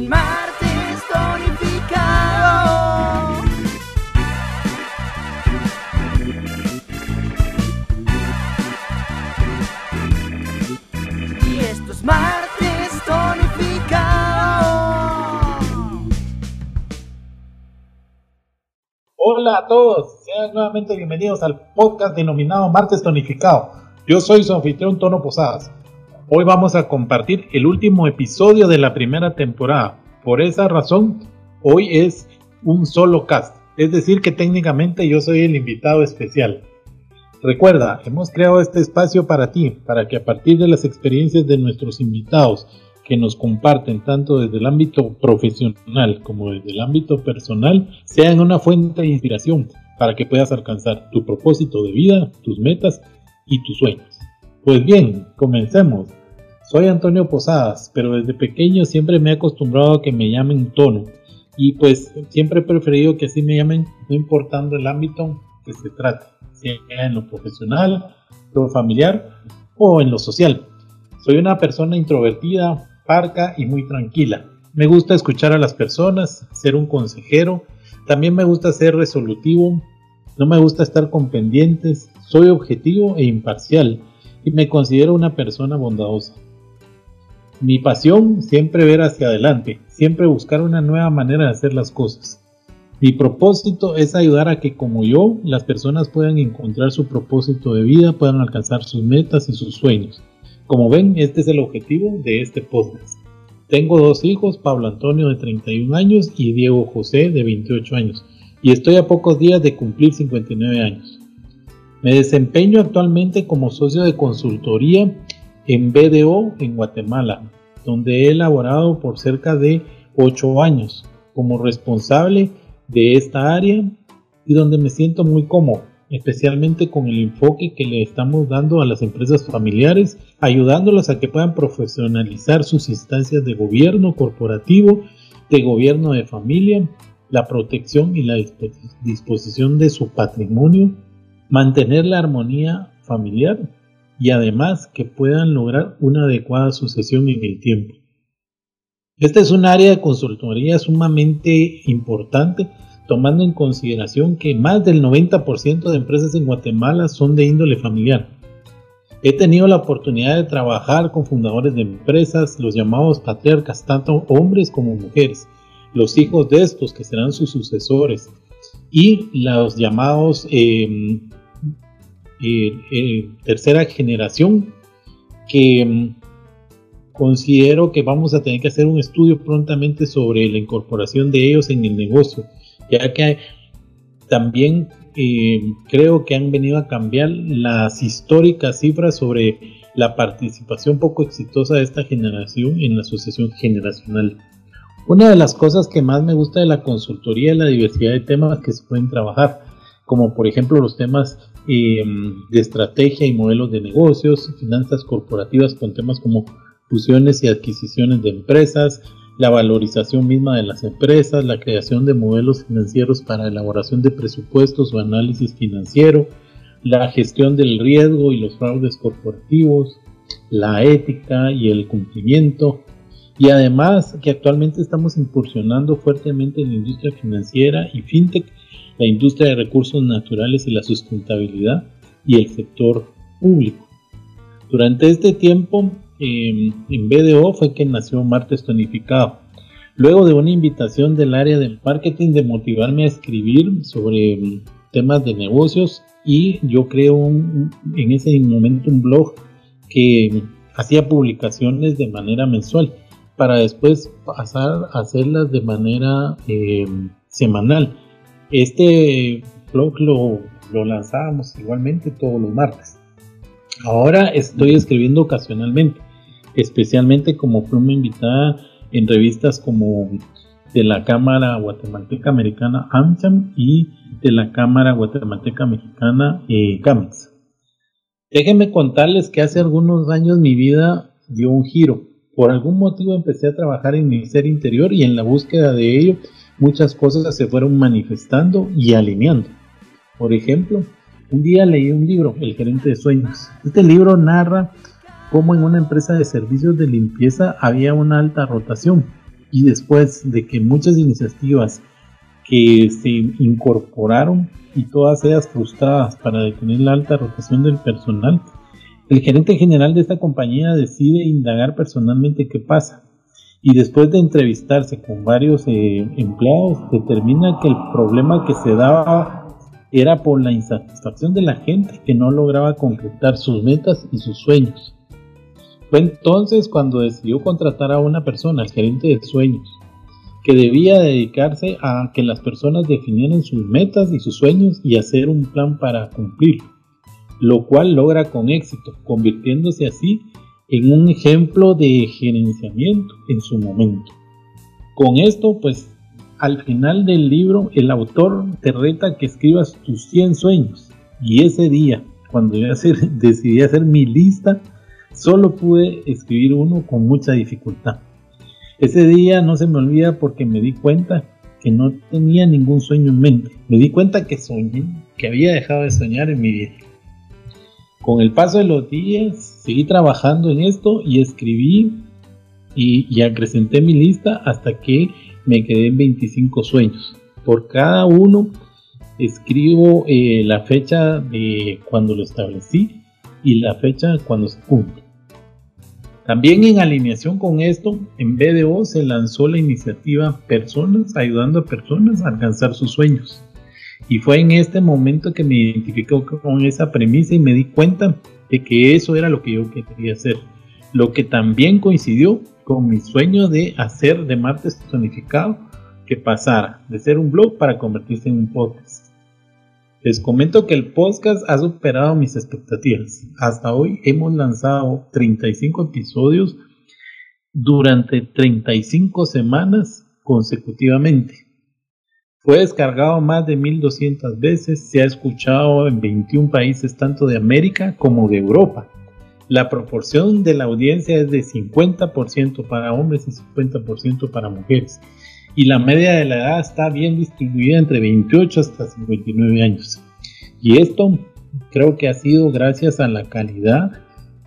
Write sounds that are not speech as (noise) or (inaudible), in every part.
Martes tonificado. Y esto es martes tonificado. Hola a todos, sean nuevamente bienvenidos al podcast denominado Martes Tonificado. Yo soy su anfitrión Tono Posadas. Hoy vamos a compartir el último episodio de la primera temporada. Por esa razón, hoy es un solo cast, es decir que técnicamente yo soy el invitado especial. Recuerda, hemos creado este espacio para ti, para que a partir de las experiencias de nuestros invitados, que nos comparten tanto desde el ámbito profesional como desde el ámbito personal, sean una fuente de inspiración para que puedas alcanzar tu propósito de vida, tus metas y tus sueños. Pues bien, comencemos. Soy Antonio Posadas, pero desde pequeño siempre me he acostumbrado a que me llamen Tono. Y pues siempre he preferido que así me llamen, no importando el ámbito que se trate, sea en lo profesional, lo familiar o en lo social. Soy una persona introvertida, parca y muy tranquila. Me gusta escuchar a las personas, ser un consejero. También me gusta ser resolutivo. No me gusta estar con pendientes. Soy objetivo e imparcial y me considero una persona bondadosa. Mi pasión siempre ver hacia adelante, siempre buscar una nueva manera de hacer las cosas. Mi propósito es ayudar a que como yo las personas puedan encontrar su propósito de vida, puedan alcanzar sus metas y sus sueños. Como ven, este es el objetivo de este podcast. Tengo dos hijos, Pablo Antonio de 31 años y Diego José de 28 años, y estoy a pocos días de cumplir 59 años. Me desempeño actualmente como socio de consultoría en BDO en Guatemala, donde he elaborado por cerca de 8 años como responsable de esta área y donde me siento muy cómodo, especialmente con el enfoque que le estamos dando a las empresas familiares, ayudándolas a que puedan profesionalizar sus instancias de gobierno corporativo, de gobierno de familia, la protección y la disposición de su patrimonio, mantener la armonía familiar y además que puedan lograr una adecuada sucesión en el tiempo. Esta es un área de consultoría sumamente importante, tomando en consideración que más del 90% de empresas en Guatemala son de índole familiar. He tenido la oportunidad de trabajar con fundadores de empresas, los llamados patriarcas, tanto hombres como mujeres, los hijos de estos que serán sus sucesores, y los llamados eh, tercera generación que mm, considero que vamos a tener que hacer un estudio prontamente sobre la incorporación de ellos en el negocio, ya que también eh, creo que han venido a cambiar las históricas cifras sobre la participación poco exitosa de esta generación en la asociación generacional. Una de las cosas que más me gusta de la consultoría es la diversidad de temas que se pueden trabajar, como por ejemplo los temas eh, de estrategia y modelos de negocios, finanzas corporativas con temas como fusiones y adquisiciones de empresas, la valorización misma de las empresas, la creación de modelos financieros para elaboración de presupuestos o análisis financiero, la gestión del riesgo y los fraudes corporativos, la ética y el cumplimiento, y además que actualmente estamos incursionando fuertemente en la industria financiera y fintech la industria de recursos naturales y la sustentabilidad y el sector público. Durante este tiempo em, en BDO fue que nació Martes Tonificado. Luego de una invitación del área del marketing de motivarme a escribir sobre em, temas de negocios y yo creo en ese momento un blog que hacía publicaciones de manera mensual para después pasar a hacerlas de manera em, semanal. Este blog lo, lanzábamos igualmente todos los martes. Ahora estoy escribiendo ocasionalmente, especialmente como pluma invitada en revistas como de la Cámara Guatemalteca Americana AmCham y de la Cámara Guatemalteca Mexicana eh, Déjenme contarles que hace algunos años mi vida dio un giro. Por algún motivo empecé a trabajar en mi ser interior y en la búsqueda de ello muchas cosas se fueron manifestando y alineando. Por ejemplo, un día leí un libro, El gerente de sueños. Este libro narra cómo en una empresa de servicios de limpieza había una alta rotación y después de que muchas iniciativas que se incorporaron y todas ellas frustradas para detener la alta rotación del personal, el gerente general de esta compañía decide indagar personalmente qué pasa y después de entrevistarse con varios eh, empleados determina que el problema que se daba era por la insatisfacción de la gente que no lograba concretar sus metas y sus sueños. Fue entonces cuando decidió contratar a una persona, el gerente de sueños, que debía dedicarse a que las personas definieran sus metas y sus sueños y hacer un plan para cumplirlo, lo cual logra con éxito, convirtiéndose así en un ejemplo de gerenciamiento en su momento. Con esto, pues, al final del libro, el autor te reta que escribas tus 100 sueños. Y ese día, cuando yo (laughs) decidí hacer mi lista, solo pude escribir uno con mucha dificultad. Ese día no se me olvida porque me di cuenta que no tenía ningún sueño en mente. Me di cuenta que soñé, que había dejado de soñar en mi vida. Con el paso de los días, seguí trabajando en esto y escribí y, acrecenté mi lista hasta que me quedé en 25 sueños. Por cada uno escribo eh, la fecha de cuando lo establecí y la fecha cuando se cumple. También en alineación con esto, en BDO se lanzó la iniciativa Personas ayudando a personas a alcanzar sus sueños. Y fue en este momento que me identificó con esa premisa y me di cuenta de que eso era lo que yo quería hacer. Lo que también coincidió con mi sueño de hacer de martes tonificado que pasara de ser un blog para convertirse en un podcast. Les comento que el podcast ha superado mis expectativas. Hasta hoy hemos lanzado 35 episodios durante 35 semanas consecutivamente. Fue descargado más de 1200 veces, se ha escuchado en 21 países tanto de América como de Europa. La proporción de la audiencia es de 50% para hombres y 50% para mujeres. Y la media de la edad está bien distribuida entre 28 hasta 59 años. Y esto creo que ha sido gracias a la calidad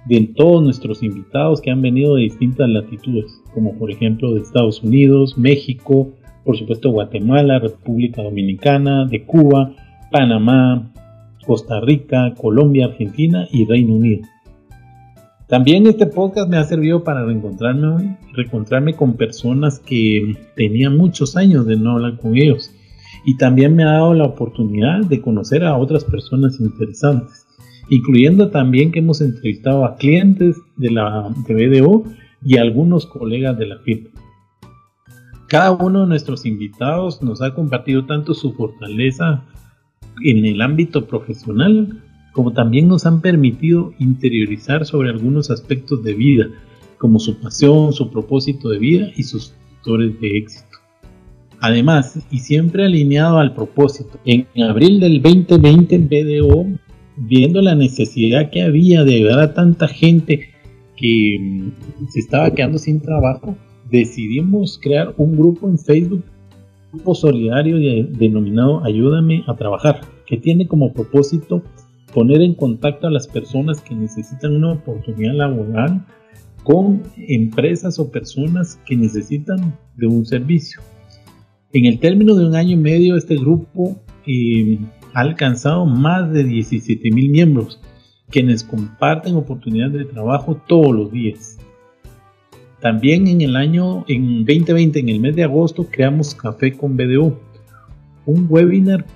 de todos nuestros invitados que han venido de distintas latitudes, como por ejemplo de Estados Unidos, México, por supuesto Guatemala, República Dominicana, de Cuba, Panamá, Costa Rica, Colombia, Argentina y Reino Unido. También este podcast me ha servido para reencontrarme, reencontrarme con personas que tenía muchos años de no hablar con ellos. Y también me ha dado la oportunidad de conocer a otras personas interesantes, incluyendo también que hemos entrevistado a clientes de la de BDO y algunos colegas de la firma. Cada uno de nuestros invitados nos ha compartido tanto su fortaleza en el ámbito profesional como también nos han permitido interiorizar sobre algunos aspectos de vida, como su pasión, su propósito de vida y sus factores de éxito. Además, y siempre alineado al propósito, en abril del 2020 BDO, viendo la necesidad que había de ayudar a tanta gente que mm, se estaba quedando sin trabajo, decidimos crear un grupo en Facebook, un grupo solidario denominado Ayúdame a Trabajar, que tiene como propósito poner en contacto a las personas que necesitan una oportunidad laboral con empresas o personas que necesitan de un servicio. En el término de un año y medio, este grupo eh, ha alcanzado más de 17 mil miembros, quienes comparten oportunidades de trabajo todos los días. También en el año, en 2020, en el mes de agosto, creamos Café con BDO, un webinar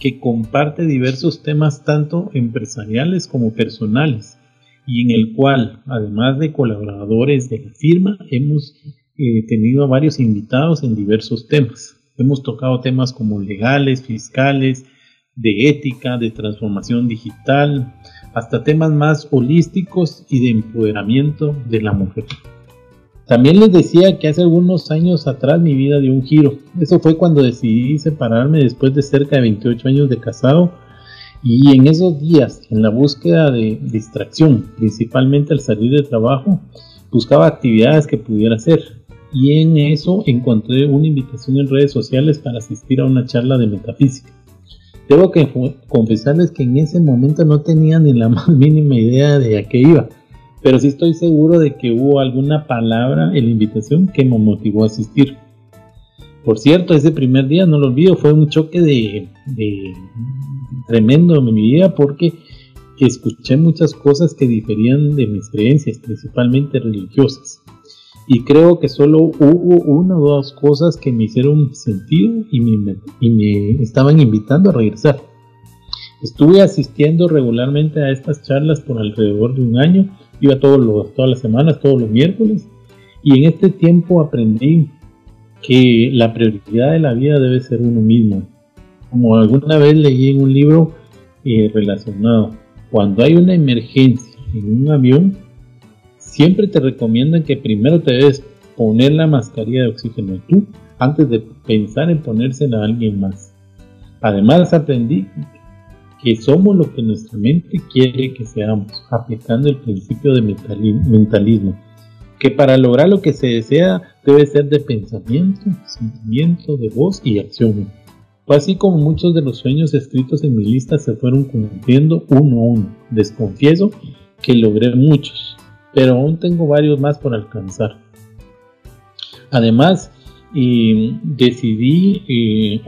que comparte diversos temas tanto empresariales como personales y en el cual, además de colaboradores de la firma, hemos eh, tenido a varios invitados en diversos temas. Hemos tocado temas como legales, fiscales, de ética, de transformación digital, hasta temas más holísticos y de empoderamiento de la mujer. También les decía que hace algunos años atrás mi vida dio un giro. Eso fue cuando decidí separarme después de cerca de 28 años de casado y en esos días, en la búsqueda de distracción, principalmente al salir de trabajo, buscaba actividades que pudiera hacer. Y en eso encontré una invitación en redes sociales para asistir a una charla de metafísica. Debo que confesarles que en ese momento no tenía ni la (laughs) más mínima idea de a qué iba pero sí estoy seguro de que hubo alguna palabra en la invitación que me motivó a asistir. Por cierto, ese primer día, no lo olvido, fue un choque tremendo en mi vida porque escuché muchas cosas que diferían de mis creencias, principalmente religiosas. Y creo que solo hubo una o dos cosas que me hicieron sentido y me, y me estaban invitando a regresar. Estuve asistiendo regularmente a estas charlas por alrededor de un año, iba todos los, todas las semanas, todos los miércoles, y en este tiempo aprendí que la prioridad de la vida debe ser uno mismo. Como alguna vez leí en un libro eh, relacionado, cuando hay una emergencia en un avión, siempre te recomiendan que primero te debes poner la mascarilla de oxígeno tú antes de pensar en ponérsela a alguien más. Además aprendí que somos lo que nuestra mente quiere que seamos, aplicando el principio de mentalismo, que para lograr lo que se desea debe ser de pensamiento, sentimiento, de voz y acción. Fue así como muchos de los sueños escritos en mi lista se fueron cumpliendo uno a uno. Desconfieso que logré muchos, pero aún tengo varios más por alcanzar. Además, decidí eh,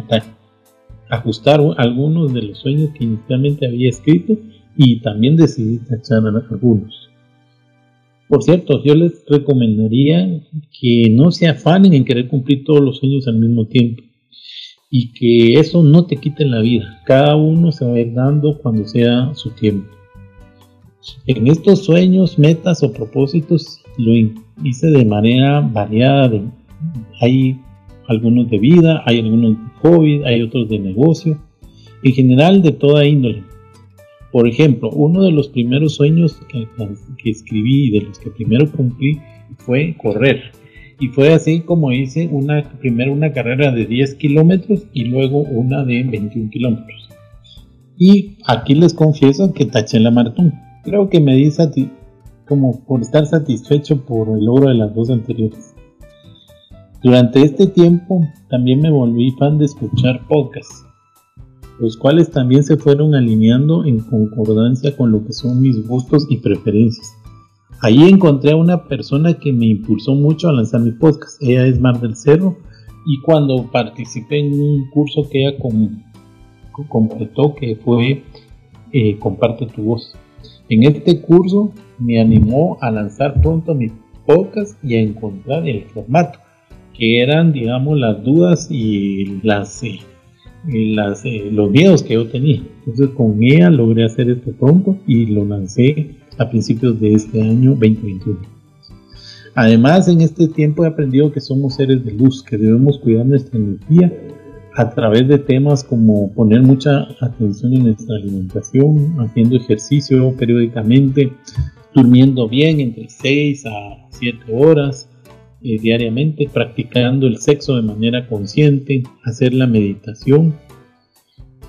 ajustar algunos de los sueños que inicialmente había escrito y también decidí tachar algunos. Por cierto, yo les recomendaría que no se afanen en querer cumplir todos los sueños al mismo tiempo y que eso no te quite la vida. Cada uno se va a ir dando cuando sea su tiempo. En estos sueños, metas o propósitos lo hice de manera variada. Hay algunos de vida, hay algunos de hobby, hay otros de negocio, en general de toda índole. Por ejemplo, uno de los primeros sueños que, escribí y de los que primero cumplí fue correr. Y fue así como hice una, primero una carrera de 10 kilómetros y luego una de 21 kilómetros. Y aquí les confieso que taché la maratón. Creo que me di como por estar satisfecho por el logro de las dos anteriores. Durante este tiempo también me volví fan de escuchar podcasts, los cuales también se fueron alineando en concordancia con lo que son mis gustos y preferencias. Ahí encontré a una persona que me impulsó mucho a lanzar mi podcast. Ella es Mar del Cerro y cuando participé en un curso que ella completó que fue eh, Comparte tu voz. En este curso me animó a lanzar pronto mi podcast y a encontrar el formato que eran, digamos, las dudas y las, eh, eh, los miedos que yo tenía. Entonces con ella logré hacer esto pronto y lo lancé a principios de este año 2021. Además, en este tiempo he aprendido que somos seres de luz, que debemos cuidar nuestra energía a través de temas como poner mucha atención en nuestra alimentación, haciendo ejercicio periódicamente, durmiendo bien entre 6 a 7 horas, eh, diariamente, practicando el sexo de manera consciente, hacer la meditación,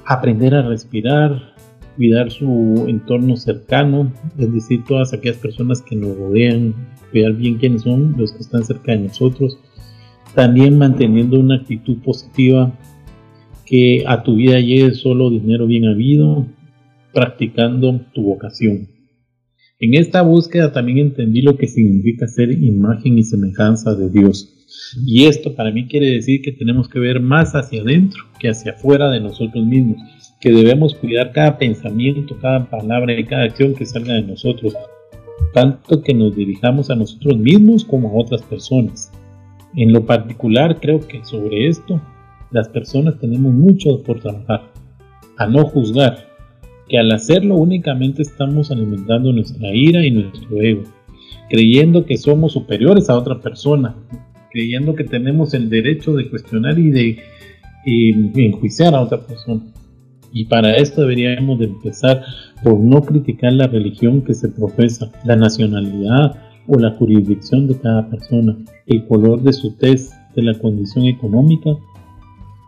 aprender a respirar, cuidar su entorno cercano, es decir, todas aquellas personas que nos rodean, cuidar bien quiénes son los que están cerca de nosotros, también manteniendo una actitud positiva, que a tu vida llegue solo dinero bien habido, practicando tu vocación. En esta búsqueda también entendí lo que significa ser imagen y semejanza de Dios. Y esto para mí quiere decir que tenemos que ver más hacia adentro que hacia afuera de nosotros mismos, que debemos cuidar cada pensamiento, cada palabra y cada acción que salga de nosotros, tanto que nos dirijamos a nosotros mismos como a otras personas. En lo particular creo que sobre esto las personas tenemos mucho por trabajar, a no juzgar, que al hacerlo únicamente estamos alimentando nuestra ira y nuestro ego, creyendo que somos superiores a otra persona, creyendo que tenemos el derecho de cuestionar y de enjuiciar a otra persona. Y para esto deberíamos de empezar por no criticar la religión que se profesa, la nacionalidad o la jurisdicción de cada persona, el color de su test, de la condición económica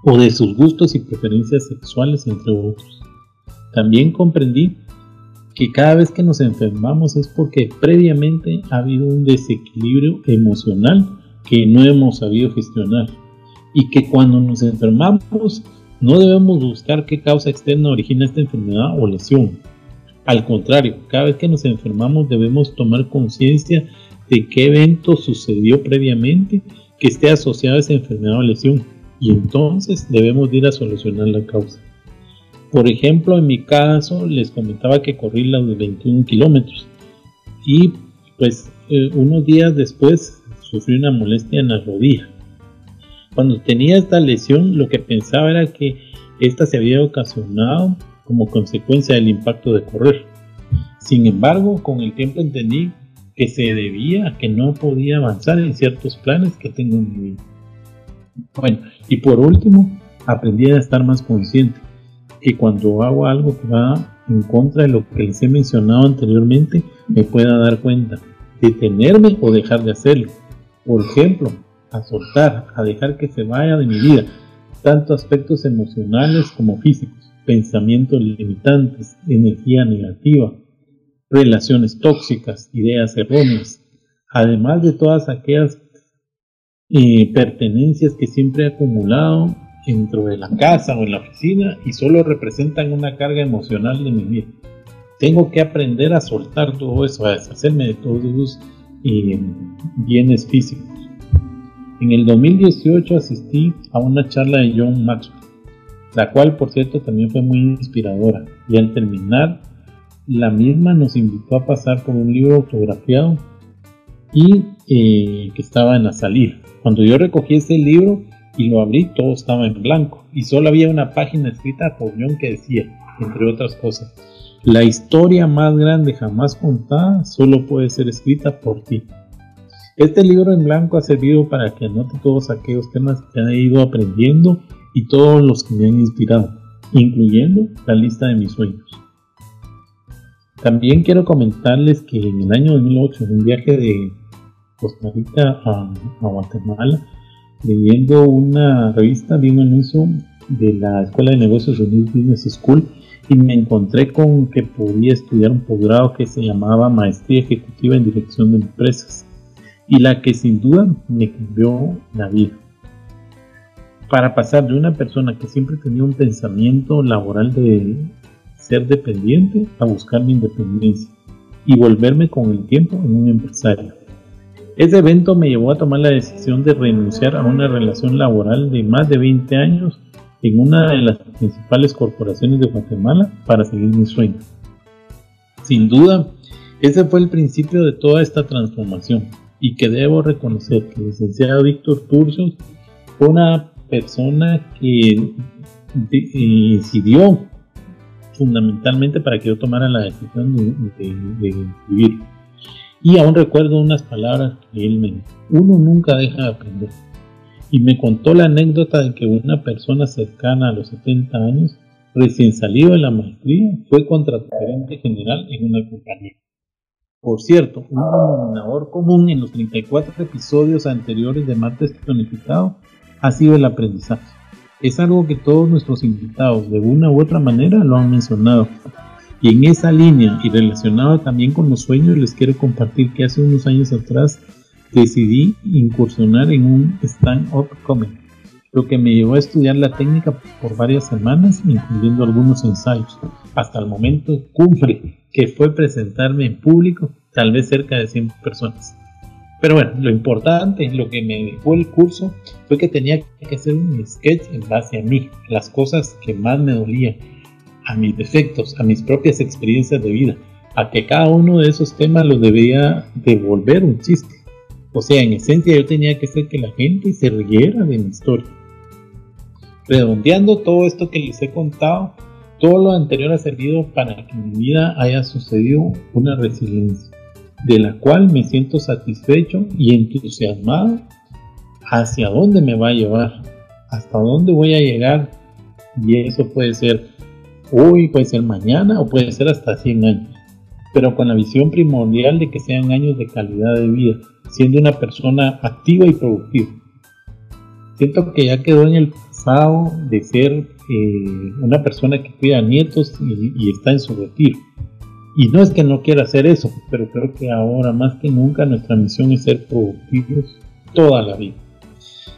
o de sus gustos y preferencias sexuales, entre otros. También comprendí que cada vez que nos enfermamos es porque previamente ha habido un desequilibrio emocional que no hemos sabido gestionar y que cuando nos enfermamos no debemos buscar qué causa externa origina esta enfermedad o lesión. Al contrario, cada vez que nos enfermamos debemos tomar conciencia de qué evento sucedió previamente que esté asociado a esa enfermedad o lesión y entonces debemos ir a solucionar la causa. Por ejemplo, en mi caso les comentaba que corrí los 21 kilómetros y pues eh, unos días después sufrí una molestia en la rodilla. Cuando tenía esta lesión lo que pensaba era que esta se había ocasionado como consecuencia del impacto de correr. Sin embargo, con el tiempo entendí que se debía a que no podía avanzar en ciertos planes que tengo en mi vida. Bueno, y por último, aprendí a estar más consciente que cuando hago algo que va en contra de lo que les he mencionado anteriormente, me pueda dar cuenta, detenerme o dejar de hacerlo. Por ejemplo, a soltar, a dejar que se vaya de mi vida, tanto aspectos emocionales como físicos pensamientos limitantes, energía negativa, relaciones tóxicas, ideas erróneas, además de todas aquellas eh, pertenencias que siempre he acumulado dentro de la casa o en la oficina y solo representan una carga emocional de mi vida. Tengo que aprender a soltar todo eso, a deshacerme de todos esos eh, bienes físicos. En el 2018 asistí a una charla de John Maxwell la cual por cierto también fue muy inspiradora y al terminar la misma nos invitó a pasar por un libro autografiado y eh, que estaba en la salida. Cuando yo recogí ese libro y lo abrí, todo estaba en blanco y solo había una página escrita por John que decía, entre otras cosas, la historia más grande jamás contada solo puede ser escrita por ti. Este libro en blanco ha servido para que anote todos aquellos temas que he ido aprendiendo y todos los que me han inspirado, incluyendo la lista de mis sueños. También quiero comentarles que en el año 2008, en un viaje de Costa Rica a, Guatemala, leyendo una revista, vi un anuncio de la Escuela de Negocios Unidos Business School y me encontré con que podía estudiar un posgrado que se llamaba Maestría Ejecutiva en Dirección de Empresas y la que sin duda me cambió la vida para pasar de una persona que siempre tenía un pensamiento laboral de ser dependiente a buscar mi independencia y volverme con el tiempo en un empresario. Ese evento me llevó a tomar la decisión de renunciar a una relación laboral de más de 20 años en una de las principales corporaciones de Guatemala para seguir mi sueño. Sin duda, ese fue el principio de toda esta transformación y que debo reconocer que el licenciado Víctor Turcios fue una persona que decidió fundamentalmente para que yo tomara la decisión de, escribir. Y aún recuerdo unas palabras que él me dijo, uno nunca deja de aprender. Y me contó la anécdota de que una persona cercana a los 70 años, recién salido de la maestría, fue contragerente general en una compañía. Por cierto, un denominador común en los 34 episodios anteriores de Martes Planificado ha sido el aprendizaje. Es algo que todos nuestros invitados de una u otra manera lo han mencionado. Y en esa línea y relacionado también con los sueños les quiero compartir que hace unos años atrás decidí incursionar en un stand-up comedy, lo que me llevó a estudiar la técnica por varias semanas, incluyendo algunos ensayos, hasta el momento cumple, que fue presentarme en público, tal vez cerca de 100 personas. Pero bueno, lo importante, lo que me dejó el curso fue que tenía que hacer un sketch en base a mí, las cosas que más me dolían, a mis defectos, a mis propias experiencias de vida, a que cada uno de esos temas los debía devolver un chiste. O sea, en esencia yo tenía que hacer que la gente se riera de mi historia. Redondeando todo esto que les he contado, todo lo anterior ha servido para que en mi vida haya sucedido una resiliencia de la cual me siento satisfecho y entusiasmado hacia dónde me va a llevar, hasta dónde voy a llegar. Y eso puede ser hoy, puede ser mañana o puede ser hasta 100 años. Pero con la visión primordial de que sean años de calidad de vida, siendo una persona activa y productiva. Siento que ya quedó en el pasado de ser eh, una persona que cuida nietos y está en su retiro y no es que no quiera hacer eso, pero creo que ahora más que nunca nuestra misión es ser productivos toda la vida.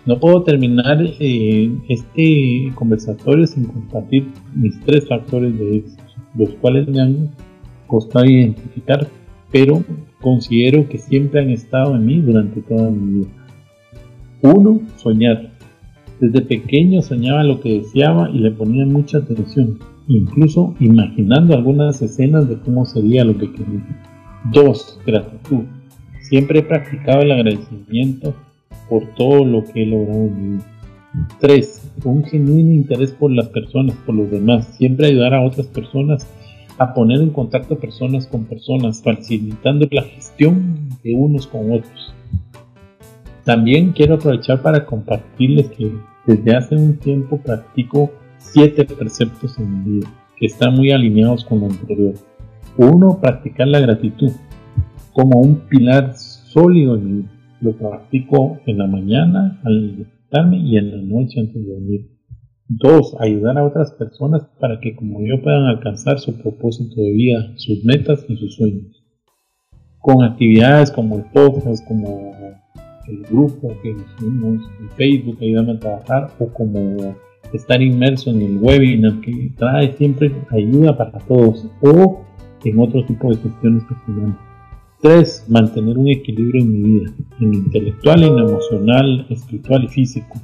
No puedo terminar eh, este conversatorio sin compartir mis tres factores de éxito, los cuales me han costado identificar, pero considero que siempre han estado en mí durante toda mi vida. Uno, soñar. Desde pequeño soñaba lo que deseaba y le ponía mucha atención, incluso imaginando algunas escenas de cómo sería lo que quería. Dos, gratitud. Siempre he practicado el agradecimiento por todo lo que he logrado en mi vida. 3. Un genuino interés por las personas, por los demás. Siempre ayudar a otras personas a poner en contacto personas con personas, facilitando la gestión de unos con otros. También quiero aprovechar para compartirles que desde hace un tiempo practico siete preceptos en mi vida que están muy alineados con lo anterior. Uno, practicar la gratitud como un pilar sólido en mi vida. Lo practico en la mañana al despertarme y en la noche antes de dormir. Dos, ayudar a otras personas para que como yo puedan alcanzar su propósito de vida, sus metas y sus sueños. Con actividades como el podcast, como el grupo que hicimos en Facebook ayudando a trabajar o como estar inmerso en el webinar que trae siempre ayuda para todos o en otro tipo de cuestiones personales. 3. Mantener un equilibrio en mi vida, en intelectual, en emocional, espiritual y físico.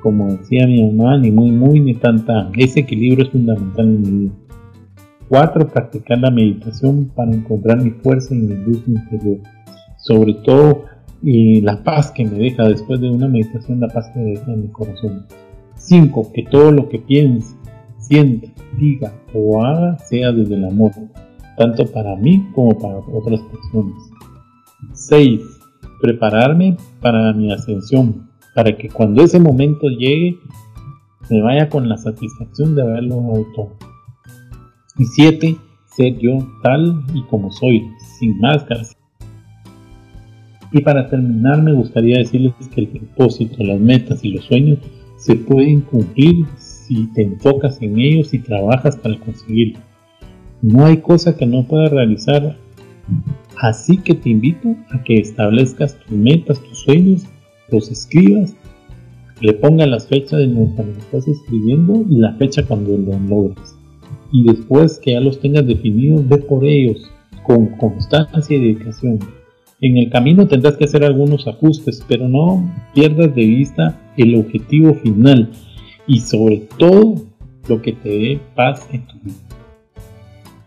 Como decía mi mamá, ni muy muy ni tan tan. Ese equilibrio es fundamental en mi vida. 4. Practicar la meditación para encontrar mi fuerza y mi luz interior. Sobre todo y la paz que me deja después de una meditación, la paz que me deja en mi corazón. 5. Que todo lo que piense, sienta, diga o haga sea desde el amor, tanto para mí como para otras personas. 6. Prepararme para mi ascensión, para que cuando ese momento llegue me vaya con la satisfacción de haberlo todo. Y 7. Ser yo tal y como soy, sin máscaras, y para terminar me gustaría decirles que el propósito, las metas y los sueños se pueden cumplir si te enfocas en ellos y trabajas para conseguirlo. No hay cosa que no puedas realizar, así que te invito a que establezcas tus metas, tus sueños, los escribas, le pongas las fechas de cuando lo estás escribiendo y la fecha cuando lo logres. Y después que ya los tengas definidos, ve por ellos con constancia y dedicación en el camino tendrás que hacer algunos ajustes, pero no pierdas de vista el objetivo final y sobre todo lo que te dé paz en tu vida.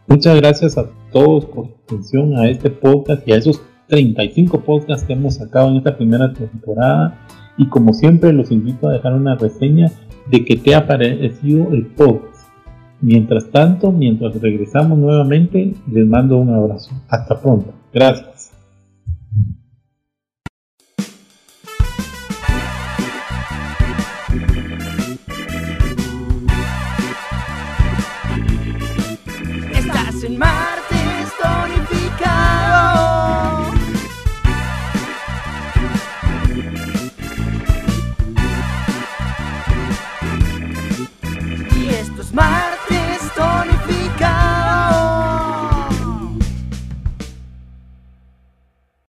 Muchas gracias a todos por su atención a este podcast y a esos 35 podcasts que hemos sacado en esta primera temporada. Y como siempre los invito a dejar una reseña de que te ha parecido el podcast. Mientras tanto, mientras regresamos nuevamente, les mando un abrazo. Hasta pronto. Gracias.